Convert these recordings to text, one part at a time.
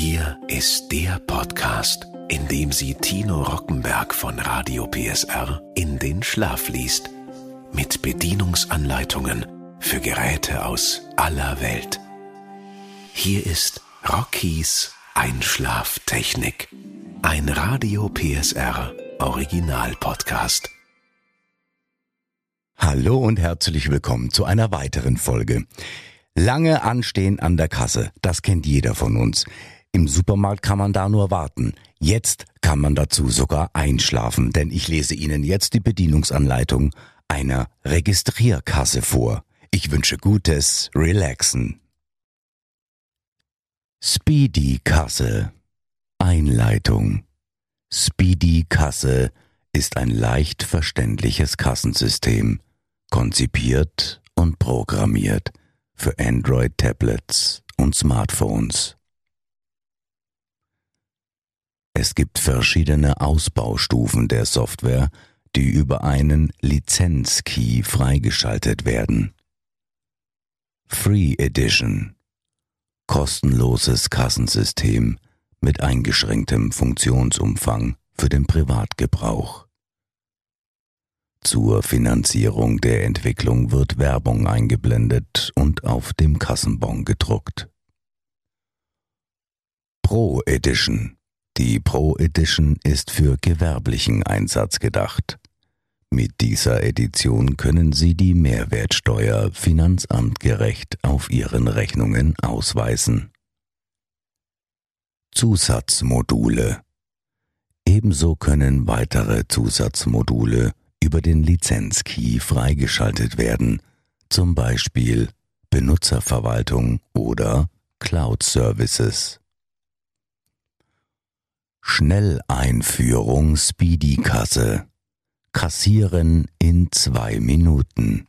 Hier ist der Podcast, in dem sie Tino Rockenberg von Radio PSR in den Schlaf liest. Mit Bedienungsanleitungen für Geräte aus aller Welt. Hier ist Rockies Einschlaftechnik. Ein Radio PSR Original Podcast. Hallo und herzlich willkommen zu einer weiteren Folge. Lange anstehen an der Kasse, das kennt jeder von uns. Im Supermarkt kann man da nur warten. Jetzt kann man dazu sogar einschlafen, denn ich lese Ihnen jetzt die Bedienungsanleitung einer Registrierkasse vor. Ich wünsche gutes Relaxen. Speedy Kasse Einleitung Speedy Kasse ist ein leicht verständliches Kassensystem, konzipiert und programmiert für Android-Tablets und Smartphones. Es gibt verschiedene Ausbaustufen der Software, die über einen Lizenzkey freigeschaltet werden. Free Edition kostenloses Kassensystem mit eingeschränktem Funktionsumfang für den Privatgebrauch. Zur Finanzierung der Entwicklung wird Werbung eingeblendet und auf dem Kassenbon gedruckt. Pro Edition die Pro Edition ist für gewerblichen Einsatz gedacht. Mit dieser Edition können Sie die Mehrwertsteuer finanzamtgerecht auf Ihren Rechnungen ausweisen. Zusatzmodule Ebenso können weitere Zusatzmodule über den Lizenzkey freigeschaltet werden, zum Beispiel Benutzerverwaltung oder Cloud Services. Schnelleinführung Speedy-Kasse. Kassieren in zwei Minuten.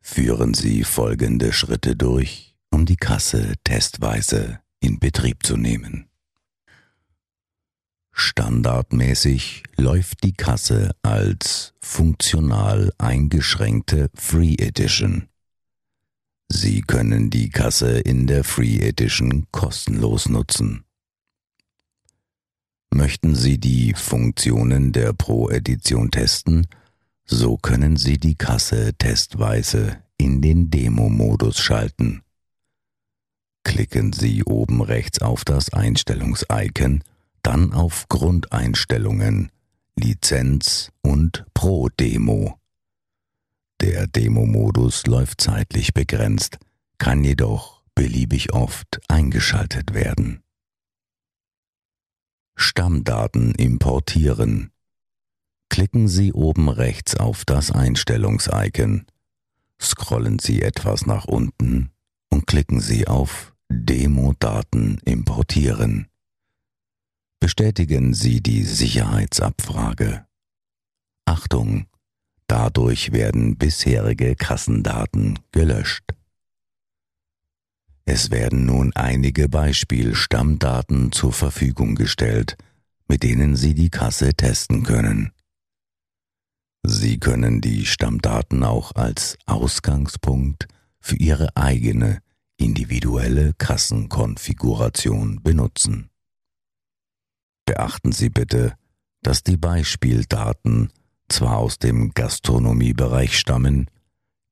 Führen Sie folgende Schritte durch, um die Kasse testweise in Betrieb zu nehmen. Standardmäßig läuft die Kasse als funktional eingeschränkte Free Edition. Sie können die Kasse in der Free Edition kostenlos nutzen. Möchten Sie die Funktionen der Pro Edition testen, so können Sie die Kasse testweise in den Demo-Modus schalten. Klicken Sie oben rechts auf das Einstellungs-Icon, dann auf Grundeinstellungen, Lizenz und Pro Demo. Der Demo-Modus läuft zeitlich begrenzt, kann jedoch beliebig oft eingeschaltet werden. Stammdaten importieren. Klicken Sie oben rechts auf das Einstellungs-Icon, scrollen Sie etwas nach unten und klicken Sie auf Demo-Daten importieren. Bestätigen Sie die Sicherheitsabfrage. Achtung! Dadurch werden bisherige Kassendaten gelöscht. Es werden nun einige Beispiel-Stammdaten zur Verfügung gestellt, mit denen Sie die Kasse testen können. Sie können die Stammdaten auch als Ausgangspunkt für Ihre eigene individuelle Kassenkonfiguration benutzen. Beachten Sie bitte, dass die Beispieldaten zwar aus dem Gastronomiebereich stammen,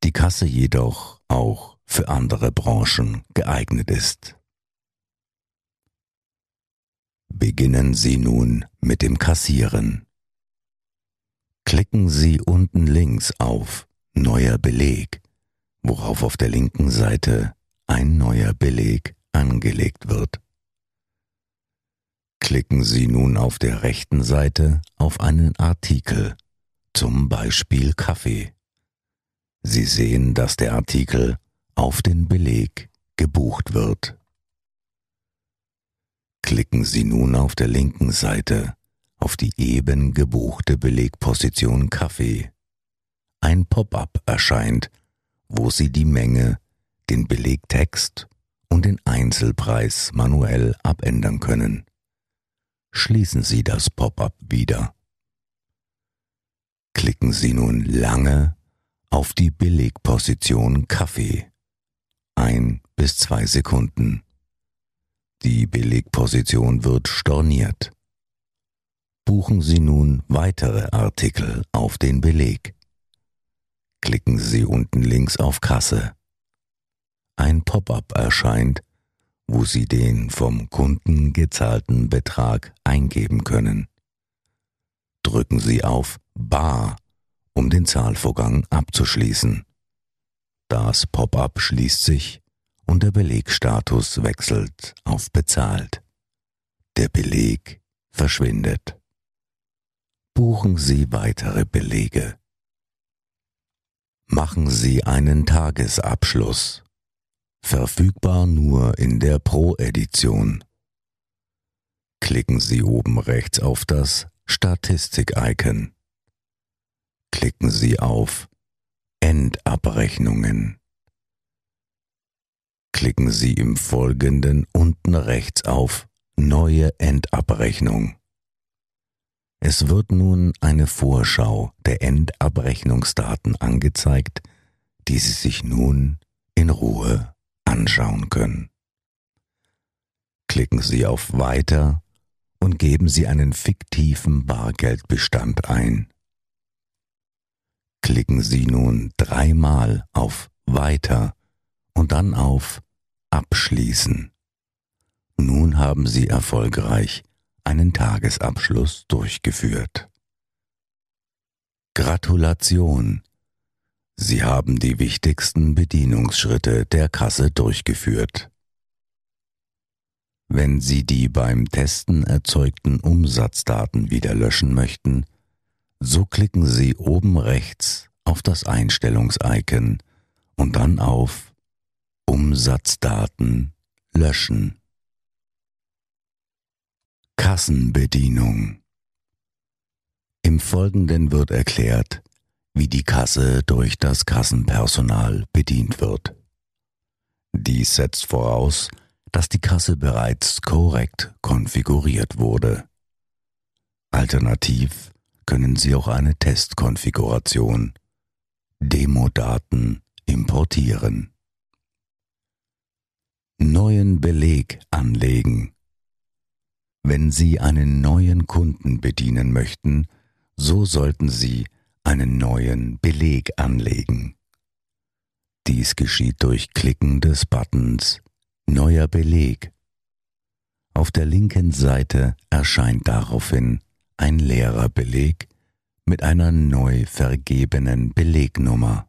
die Kasse jedoch auch für andere Branchen geeignet ist. Beginnen Sie nun mit dem Kassieren. Klicken Sie unten links auf Neuer Beleg, worauf auf der linken Seite ein neuer Beleg angelegt wird. Klicken Sie nun auf der rechten Seite auf einen Artikel zum Beispiel Kaffee. Sie sehen, dass der Artikel auf den Beleg gebucht wird. Klicken Sie nun auf der linken Seite auf die eben gebuchte Belegposition Kaffee. Ein Pop-up erscheint, wo Sie die Menge, den Belegtext und den Einzelpreis manuell abändern können. Schließen Sie das Pop-up wieder klicken Sie nun lange auf die Billigposition Kaffee. Ein bis zwei Sekunden. Die Belegposition wird storniert. Buchen Sie nun weitere Artikel auf den Beleg. Klicken Sie unten links auf Kasse. Ein Pop-up erscheint, wo Sie den vom Kunden gezahlten Betrag eingeben können. Drücken Sie auf Bar, um den Zahlvorgang abzuschließen. Das Pop-up schließt sich und der Belegstatus wechselt auf bezahlt. Der Beleg verschwindet. Buchen Sie weitere Belege. Machen Sie einen Tagesabschluss. Verfügbar nur in der Pro-Edition. Klicken Sie oben rechts auf das Statistik-Icon. Klicken Sie auf Endabrechnungen. Klicken Sie im Folgenden unten rechts auf Neue Endabrechnung. Es wird nun eine Vorschau der Endabrechnungsdaten angezeigt, die Sie sich nun in Ruhe anschauen können. Klicken Sie auf Weiter und geben Sie einen fiktiven Bargeldbestand ein. Klicken Sie nun dreimal auf Weiter und dann auf Abschließen. Nun haben Sie erfolgreich einen Tagesabschluss durchgeführt. Gratulation! Sie haben die wichtigsten Bedienungsschritte der Kasse durchgeführt. Wenn Sie die beim Testen erzeugten Umsatzdaten wieder löschen möchten, so klicken Sie oben rechts auf das Einstellungs-Icon und dann auf Umsatzdaten löschen. Kassenbedienung Im Folgenden wird erklärt, wie die Kasse durch das Kassenpersonal bedient wird. Dies setzt voraus, dass die Kasse bereits korrekt konfiguriert wurde. Alternativ können Sie auch eine Testkonfiguration Demodaten importieren. Neuen Beleg anlegen. Wenn Sie einen neuen Kunden bedienen möchten, so sollten Sie einen neuen Beleg anlegen. Dies geschieht durch Klicken des Buttons Neuer Beleg. Auf der linken Seite erscheint daraufhin ein leerer Beleg mit einer neu vergebenen Belegnummer.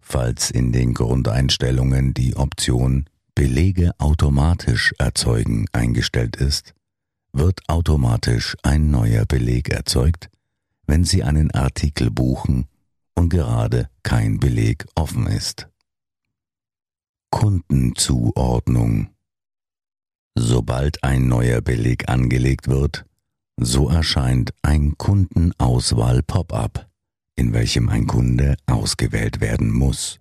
Falls in den Grundeinstellungen die Option Belege automatisch erzeugen eingestellt ist, wird automatisch ein neuer Beleg erzeugt, wenn Sie einen Artikel buchen und gerade kein Beleg offen ist. Kundenzuordnung Sobald ein neuer Beleg angelegt wird, so erscheint ein Kundenauswahl-Pop-up, in welchem ein Kunde ausgewählt werden muss.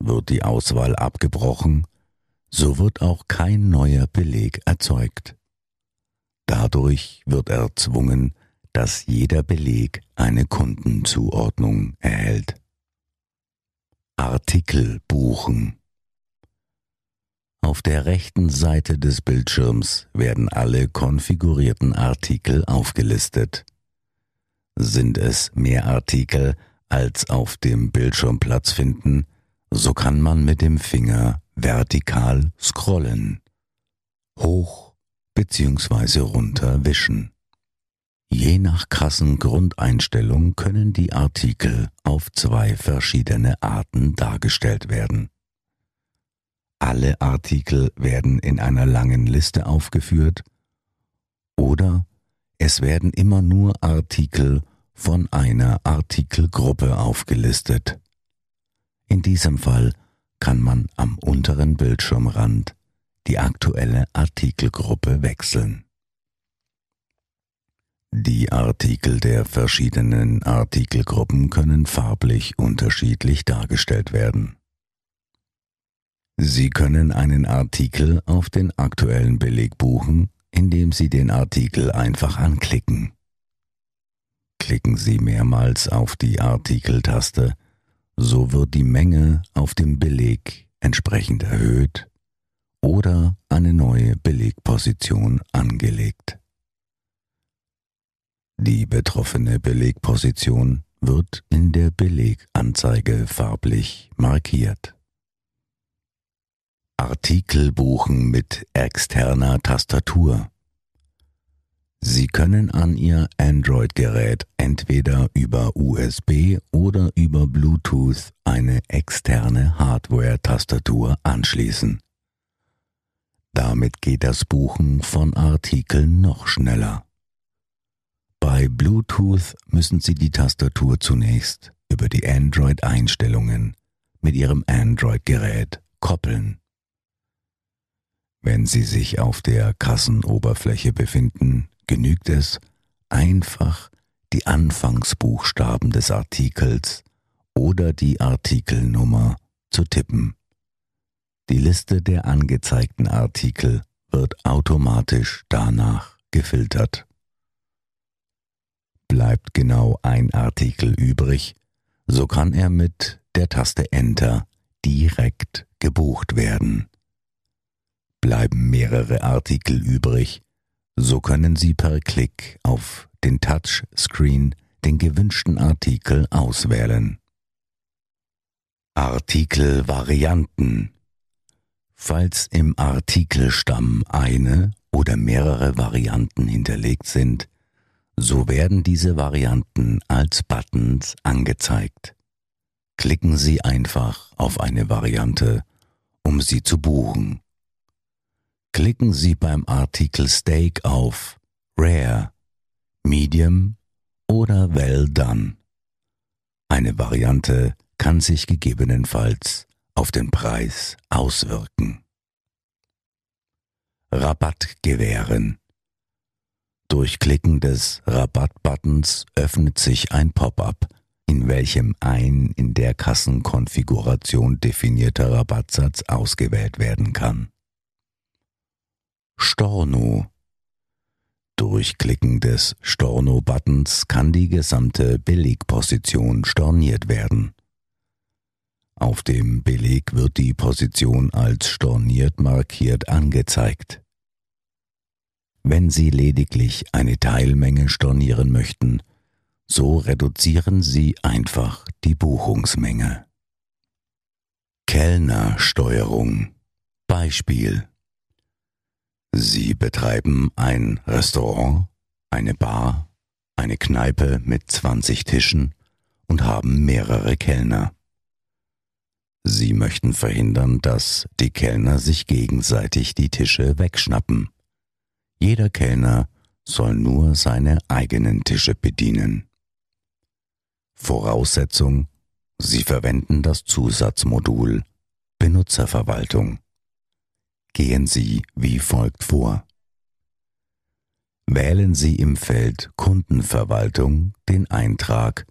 Wird die Auswahl abgebrochen, so wird auch kein neuer Beleg erzeugt. Dadurch wird erzwungen, dass jeder Beleg eine Kundenzuordnung erhält. Artikel buchen. Auf der rechten Seite des Bildschirms werden alle konfigurierten Artikel aufgelistet. Sind es mehr Artikel, als auf dem Bildschirm Platz finden, so kann man mit dem Finger vertikal scrollen, hoch bzw. runter wischen. Je nach Kassengrundeinstellung können die Artikel auf zwei verschiedene Arten dargestellt werden. Alle Artikel werden in einer langen Liste aufgeführt oder es werden immer nur Artikel von einer Artikelgruppe aufgelistet. In diesem Fall kann man am unteren Bildschirmrand die aktuelle Artikelgruppe wechseln. Die Artikel der verschiedenen Artikelgruppen können farblich unterschiedlich dargestellt werden. Sie können einen Artikel auf den aktuellen Beleg buchen, indem Sie den Artikel einfach anklicken. Klicken Sie mehrmals auf die Artikeltaste, so wird die Menge auf dem Beleg entsprechend erhöht oder eine neue Belegposition angelegt. Die betroffene Belegposition wird in der Beleganzeige farblich markiert. Artikel buchen mit externer Tastatur. Sie können an Ihr Android-Gerät entweder über USB oder über Bluetooth eine externe Hardware-Tastatur anschließen. Damit geht das Buchen von Artikeln noch schneller. Bei Bluetooth müssen Sie die Tastatur zunächst über die Android-Einstellungen mit Ihrem Android-Gerät koppeln. Wenn Sie sich auf der Kassenoberfläche befinden, genügt es, einfach die Anfangsbuchstaben des Artikels oder die Artikelnummer zu tippen. Die Liste der angezeigten Artikel wird automatisch danach gefiltert. Bleibt genau ein Artikel übrig, so kann er mit der Taste Enter direkt gebucht werden. Bleiben mehrere Artikel übrig, so können Sie per Klick auf den Touchscreen den gewünschten Artikel auswählen. Artikelvarianten Falls im Artikelstamm eine oder mehrere Varianten hinterlegt sind, so werden diese Varianten als Buttons angezeigt. Klicken Sie einfach auf eine Variante, um sie zu buchen klicken Sie beim Artikel Steak auf Rare, Medium oder Well Done. Eine Variante kann sich gegebenenfalls auf den Preis auswirken. Rabatt gewähren. Durch Klicken des Rabattbuttons öffnet sich ein Pop-up, in welchem ein in der Kassenkonfiguration definierter Rabattsatz ausgewählt werden kann. Storno. Durch Klicken des Storno-Buttons kann die gesamte Belegposition storniert werden. Auf dem Beleg wird die Position als storniert markiert angezeigt. Wenn Sie lediglich eine Teilmenge stornieren möchten, so reduzieren Sie einfach die Buchungsmenge. Kellnersteuerung Beispiel Sie betreiben ein Restaurant, eine Bar, eine Kneipe mit 20 Tischen und haben mehrere Kellner. Sie möchten verhindern, dass die Kellner sich gegenseitig die Tische wegschnappen. Jeder Kellner soll nur seine eigenen Tische bedienen. Voraussetzung, Sie verwenden das Zusatzmodul Benutzerverwaltung gehen Sie wie folgt vor. Wählen Sie im Feld Kundenverwaltung den Eintrag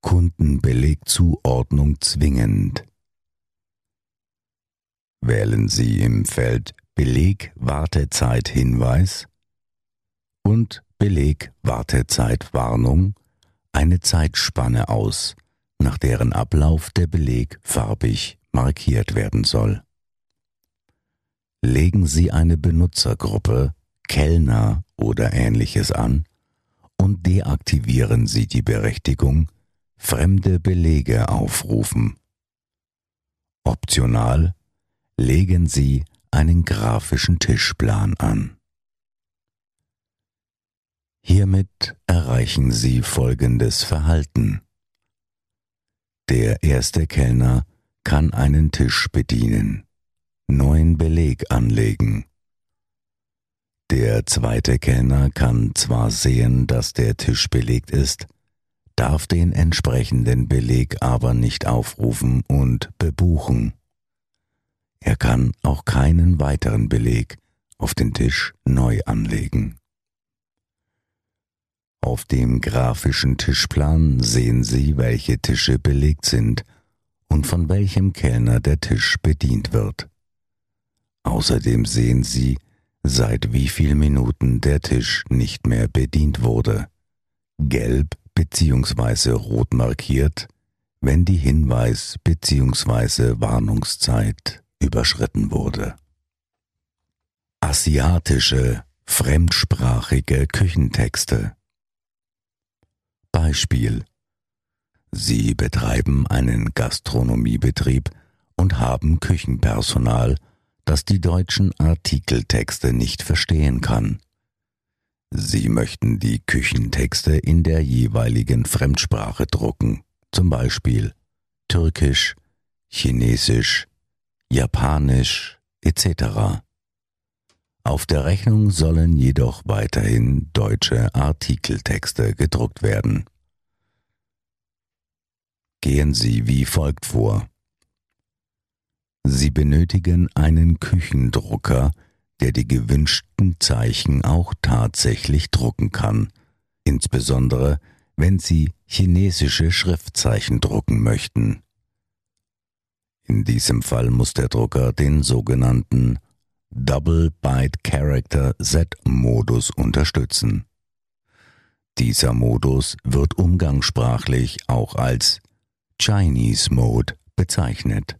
Kundenbelegzuordnung zwingend. Wählen Sie im Feld Beleg Wartezeit Hinweis und Beleg Wartezeit Warnung eine Zeitspanne aus, nach deren Ablauf der Beleg farbig markiert werden soll legen Sie eine Benutzergruppe, Kellner oder ähnliches an und deaktivieren Sie die Berechtigung, fremde Belege aufrufen. Optional legen Sie einen grafischen Tischplan an. Hiermit erreichen Sie folgendes Verhalten. Der erste Kellner kann einen Tisch bedienen neuen Beleg anlegen. Der zweite Kellner kann zwar sehen, dass der Tisch belegt ist, darf den entsprechenden Beleg aber nicht aufrufen und bebuchen. Er kann auch keinen weiteren Beleg auf den Tisch neu anlegen. Auf dem grafischen Tischplan sehen Sie, welche Tische belegt sind und von welchem Kellner der Tisch bedient wird. Außerdem sehen Sie, seit wie viel Minuten der Tisch nicht mehr bedient wurde. Gelb bzw. rot markiert, wenn die Hinweis- bzw. Warnungszeit überschritten wurde. Asiatische, fremdsprachige Küchentexte Beispiel Sie betreiben einen Gastronomiebetrieb und haben Küchenpersonal, das die deutschen Artikeltexte nicht verstehen kann. Sie möchten die Küchentexte in der jeweiligen Fremdsprache drucken, zum Beispiel Türkisch, Chinesisch, Japanisch etc. Auf der Rechnung sollen jedoch weiterhin deutsche Artikeltexte gedruckt werden. Gehen Sie wie folgt vor. Sie benötigen einen Küchendrucker, der die gewünschten Zeichen auch tatsächlich drucken kann, insbesondere wenn Sie chinesische Schriftzeichen drucken möchten. In diesem Fall muss der Drucker den sogenannten Double Byte Character Z-Modus unterstützen. Dieser Modus wird umgangssprachlich auch als Chinese Mode bezeichnet.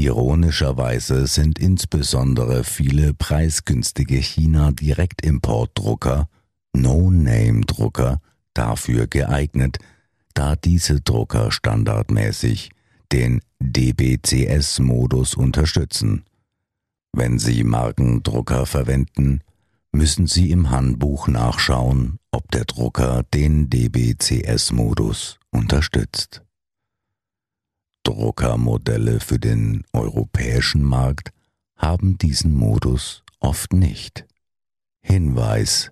Ironischerweise sind insbesondere viele preisgünstige China-Direktimportdrucker, No-Name-Drucker, dafür geeignet, da diese Drucker standardmäßig den DBCS-Modus unterstützen. Wenn Sie Markendrucker verwenden, müssen Sie im Handbuch nachschauen, ob der Drucker den DBCS-Modus unterstützt. Druckermodelle für den europäischen Markt haben diesen Modus oft nicht. Hinweis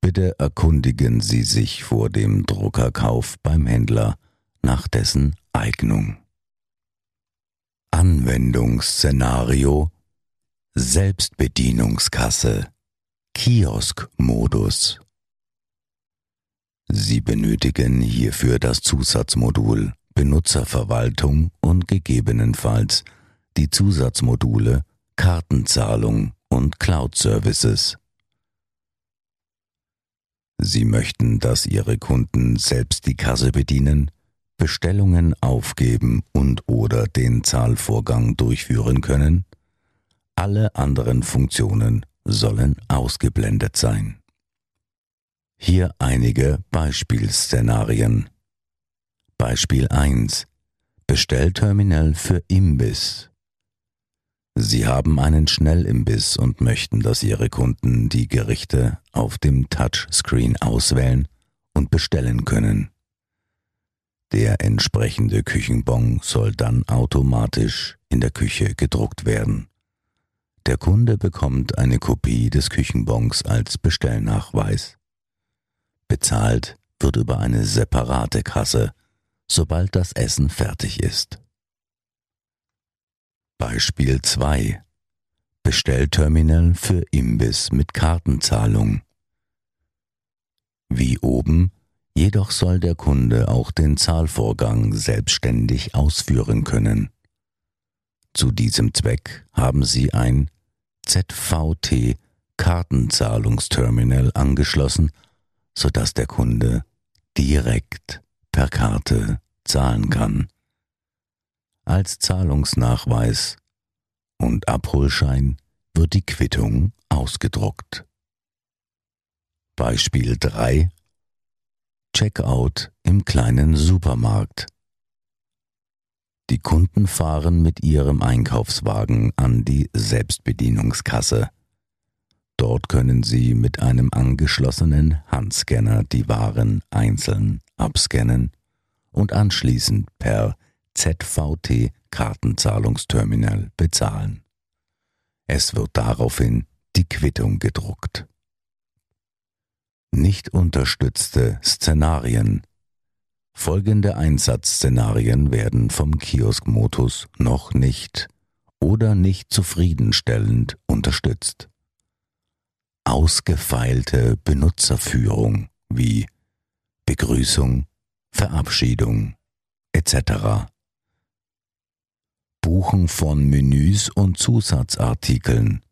Bitte erkundigen Sie sich vor dem Druckerkauf beim Händler nach dessen Eignung. Anwendungsszenario Selbstbedienungskasse Kioskmodus Sie benötigen hierfür das Zusatzmodul Benutzerverwaltung und gegebenenfalls die Zusatzmodule Kartenzahlung und Cloud Services. Sie möchten, dass Ihre Kunden selbst die Kasse bedienen, Bestellungen aufgeben und oder den Zahlvorgang durchführen können? Alle anderen Funktionen sollen ausgeblendet sein. Hier einige Beispielszenarien. Beispiel 1 Bestellterminal für Imbiss. Sie haben einen Schnellimbiss und möchten, dass Ihre Kunden die Gerichte auf dem Touchscreen auswählen und bestellen können. Der entsprechende Küchenbon soll dann automatisch in der Küche gedruckt werden. Der Kunde bekommt eine Kopie des Küchenbons als Bestellnachweis. Bezahlt wird über eine separate Kasse sobald das Essen fertig ist. Beispiel 2 Bestellterminal für Imbiss mit Kartenzahlung. Wie oben, jedoch soll der Kunde auch den Zahlvorgang selbstständig ausführen können. Zu diesem Zweck haben Sie ein ZVT Kartenzahlungsterminal angeschlossen, sodass der Kunde direkt per Karte zahlen kann. Als Zahlungsnachweis und Abholschein wird die Quittung ausgedruckt. Beispiel 3 Checkout im kleinen Supermarkt. Die Kunden fahren mit ihrem Einkaufswagen an die Selbstbedienungskasse. Dort können sie mit einem angeschlossenen Handscanner die Waren einzeln abscannen und anschließend per ZVT Kartenzahlungsterminal bezahlen. Es wird daraufhin die Quittung gedruckt. Nicht unterstützte Szenarien. Folgende Einsatzszenarien werden vom Kioskmodus noch nicht oder nicht zufriedenstellend unterstützt. Ausgefeilte Benutzerführung wie Begrüßung, Verabschiedung etc. Buchen von Menüs und Zusatzartikeln,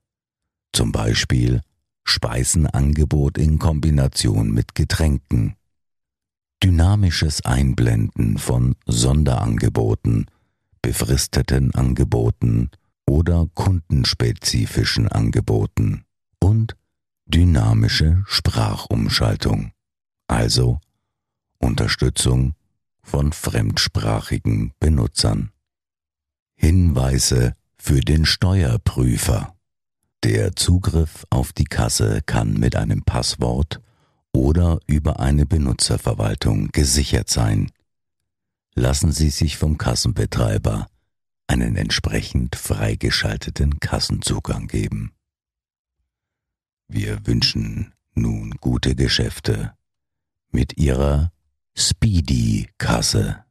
zum Beispiel Speisenangebot in Kombination mit Getränken. dynamisches Einblenden von Sonderangeboten, befristeten Angeboten oder kundenspezifischen Angeboten und dynamische Sprachumschaltung, also Unterstützung von fremdsprachigen Benutzern. Hinweise für den Steuerprüfer. Der Zugriff auf die Kasse kann mit einem Passwort oder über eine Benutzerverwaltung gesichert sein. Lassen Sie sich vom Kassenbetreiber einen entsprechend freigeschalteten Kassenzugang geben. Wir wünschen nun gute Geschäfte mit Ihrer Speedy-Kasse.